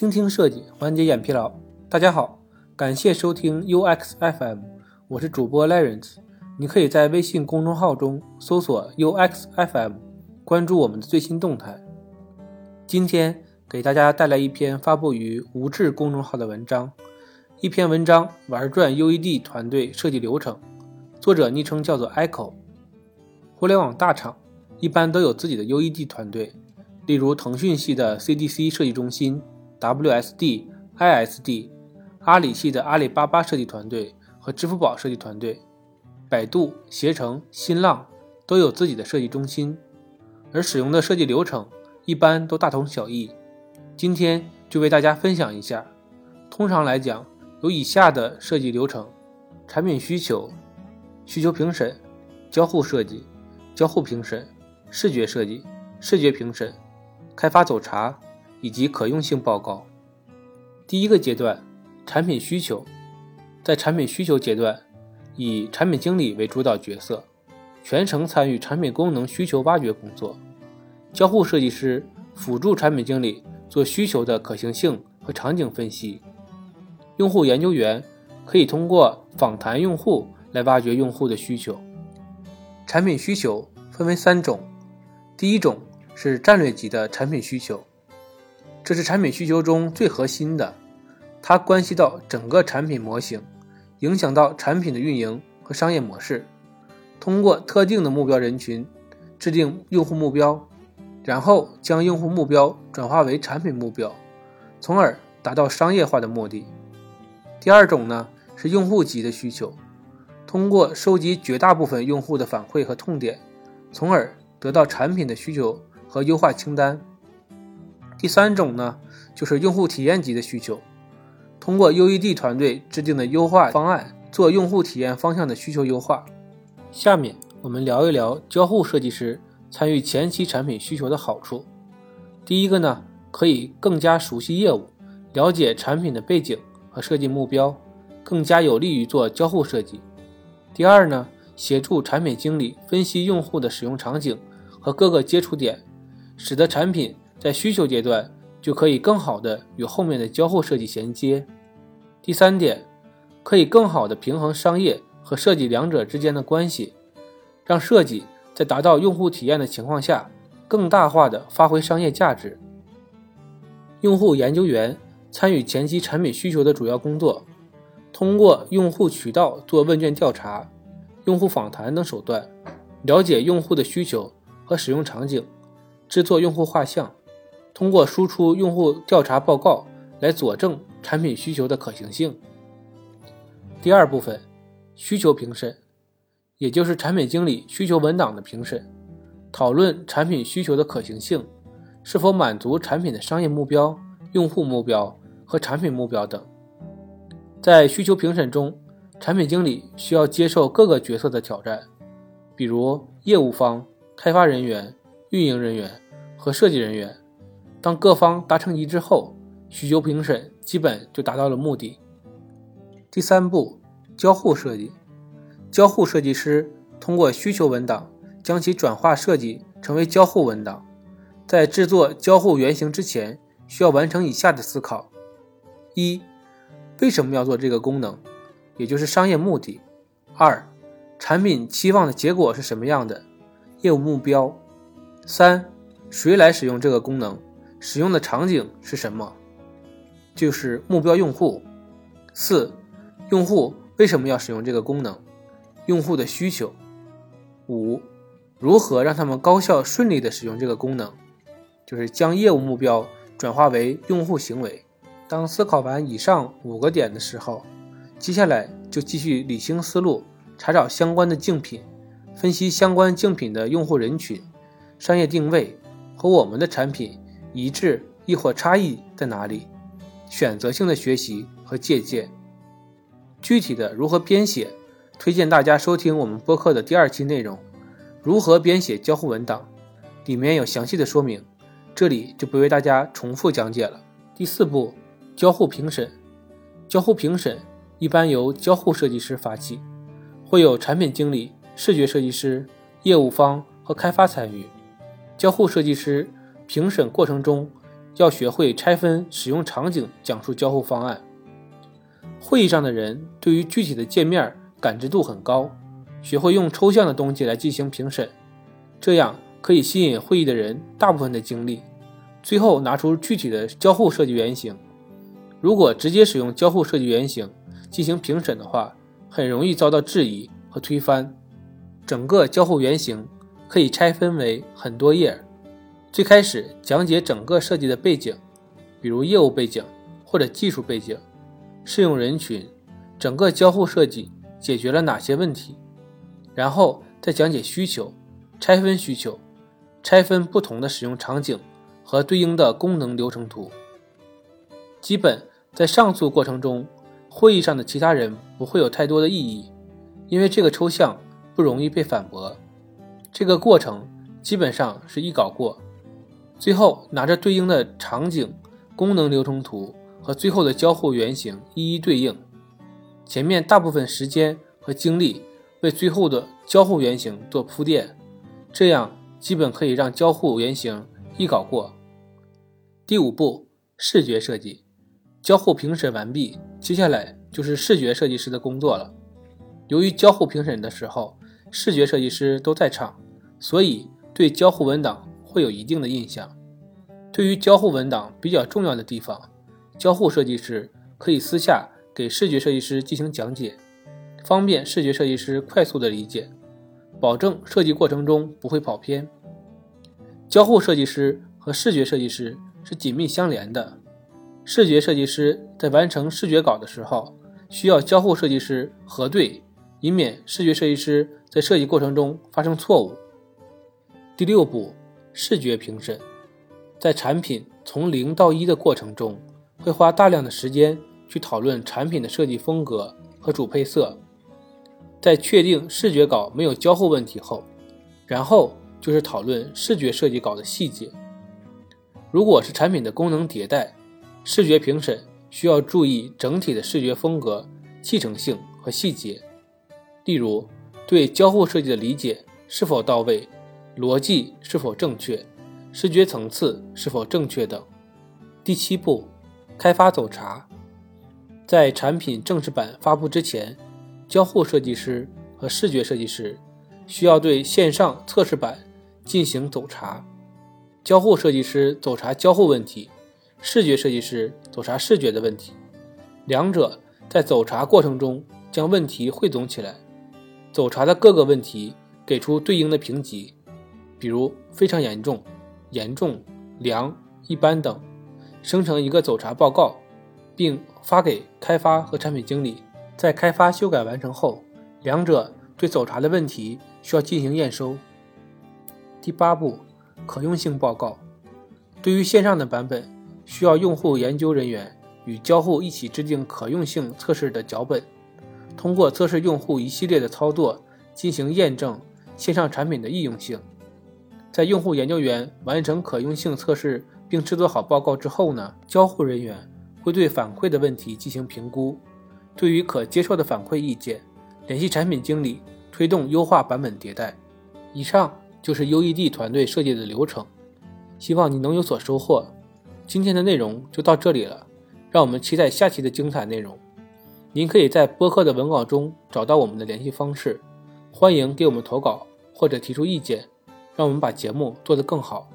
倾听设计，缓解眼疲劳。大家好，感谢收听 UX FM，我是主播 Lawrence。你可以在微信公众号中搜索 UX FM，关注我们的最新动态。今天给大家带来一篇发布于无智公众号的文章，一篇文章玩转 UED 团队设计流程，作者昵称叫做 Echo。互联网大厂一般都有自己的 UED 团队，例如腾讯系的 CDC 设计中心、WSD、ISD，阿里系的阿里巴巴设计团队和支付宝设计团队，百度、携程、新浪都有自己的设计中心，而使用的设计流程一般都大同小异。今天就为大家分享一下。通常来讲，有以下的设计流程：产品需求、需求评审、交互设计。交互评审、视觉设计、视觉评审、开发走查以及可用性报告。第一个阶段，产品需求，在产品需求阶段，以产品经理为主导角色，全程参与产品功能需求挖掘工作。交互设计师辅助产品经理做需求的可行性和场景分析。用户研究员可以通过访谈用户来挖掘用户的需求。产品需求分为三种，第一种是战略级的产品需求，这是产品需求中最核心的，它关系到整个产品模型，影响到产品的运营和商业模式。通过特定的目标人群，制定用户目标，然后将用户目标转化为产品目标，从而达到商业化的目的。第二种呢是用户级的需求。通过收集绝大部分用户的反馈和痛点，从而得到产品的需求和优化清单。第三种呢，就是用户体验级的需求，通过 UED 团队制定的优化方案，做用户体验方向的需求优化。下面我们聊一聊交互设计师参与前期产品需求的好处。第一个呢，可以更加熟悉业务，了解产品的背景和设计目标，更加有利于做交互设计。第二呢，协助产品经理分析用户的使用场景和各个接触点，使得产品在需求阶段就可以更好的与后面的交互设计衔接。第三点，可以更好的平衡商业和设计两者之间的关系，让设计在达到用户体验的情况下，更大化的发挥商业价值。用户研究员参与前期产品需求的主要工作。通过用户渠道做问卷调查、用户访谈等手段，了解用户的需求和使用场景，制作用户画像，通过输出用户调查报告来佐证产品需求的可行性。第二部分，需求评审，也就是产品经理需求文档的评审，讨论产品需求的可行性，是否满足产品的商业目标、用户目标和产品目标等。在需求评审中，产品经理需要接受各个角色的挑战，比如业务方、开发人员、运营人员和设计人员。当各方达成一致后，需求评审基本就达到了目的。第三步，交互设计。交互设计师通过需求文档将其转化设计成为交互文档。在制作交互原型之前，需要完成以下的思考：一。为什么要做这个功能，也就是商业目的？二、产品期望的结果是什么样的？业务目标。三、谁来使用这个功能？使用的场景是什么？就是目标用户。四、用户为什么要使用这个功能？用户的需求。五、如何让他们高效顺利的使用这个功能？就是将业务目标转化为用户行为。当思考完以上五个点的时候，接下来就继续理清思路，查找相关的竞品，分析相关竞品的用户人群、商业定位和我们的产品一致亦或差异在哪里，选择性的学习和借鉴。具体的如何编写，推荐大家收听我们播客的第二期内容，如何编写交互文档，里面有详细的说明，这里就不为大家重复讲解了。第四步。交互评审，交互评审一般由交互设计师发起，会有产品经理、视觉设计师、业务方和开发参与。交互设计师评审过程中要学会拆分使用场景讲述交互方案。会议上的人对于具体的界面感知度很高，学会用抽象的东西来进行评审，这样可以吸引会议的人大部分的精力，最后拿出具体的交互设计原型。如果直接使用交互设计原型进行评审的话，很容易遭到质疑和推翻。整个交互原型可以拆分为很多页，最开始讲解整个设计的背景，比如业务背景或者技术背景、适用人群、整个交互设计解决了哪些问题，然后再讲解需求，拆分需求，拆分不同的使用场景和对应的功能流程图。基本在上述过程中，会议上的其他人不会有太多的异议，因为这个抽象。不容易被反驳，这个过程基本上是一稿过，最后拿着对应的场景、功能流程图和最后的交互原型一一对应。前面大部分时间和精力为最后的交互原型做铺垫，这样基本可以让交互原型一稿过。第五步，视觉设计，交互评审完毕，接下来就是视觉设计师的工作了。由于交互评审的时候，视觉设计师都在场，所以对交互文档会有一定的印象。对于交互文档比较重要的地方，交互设计师可以私下给视觉设计师进行讲解，方便视觉设计师快速的理解，保证设计过程中不会跑偏。交互设计师和视觉设计师是紧密相连的，视觉设计师在完成视觉稿的时候，需要交互设计师核对。以免视觉设计师在设计过程中发生错误。第六步，视觉评审，在产品从零到一的过程中，会花大量的时间去讨论产品的设计风格和主配色。在确定视觉稿没有交互问题后，然后就是讨论视觉设计稿的细节。如果是产品的功能迭代，视觉评审需要注意整体的视觉风格、继承性和细节。例如，对交互设计的理解是否到位，逻辑是否正确，视觉层次是否正确等。第七步，开发走查，在产品正式版发布之前，交互设计师和视觉设计师需要对线上测试版进行走查。交互设计师走查交互问题，视觉设计师走查视觉的问题，两者在走查过程中将问题汇总起来。走查的各个问题给出对应的评级，比如非常严重、严重、良、一般等，生成一个走查报告，并发给开发和产品经理。在开发修改完成后，两者对走查的问题需要进行验收。第八步，可用性报告。对于线上的版本，需要用户研究人员与交互一起制定可用性测试的脚本。通过测试用户一系列的操作进行验证线上产品的易用性，在用户研究员完成可用性测试并制作好报告之后呢，交互人员会对反馈的问题进行评估，对于可接受的反馈意见，联系产品经理推动优化版本迭代。以上就是 UED 团队设计的流程，希望你能有所收获。今天的内容就到这里了，让我们期待下期的精彩内容。您可以在播客的文稿中找到我们的联系方式，欢迎给我们投稿或者提出意见，让我们把节目做得更好。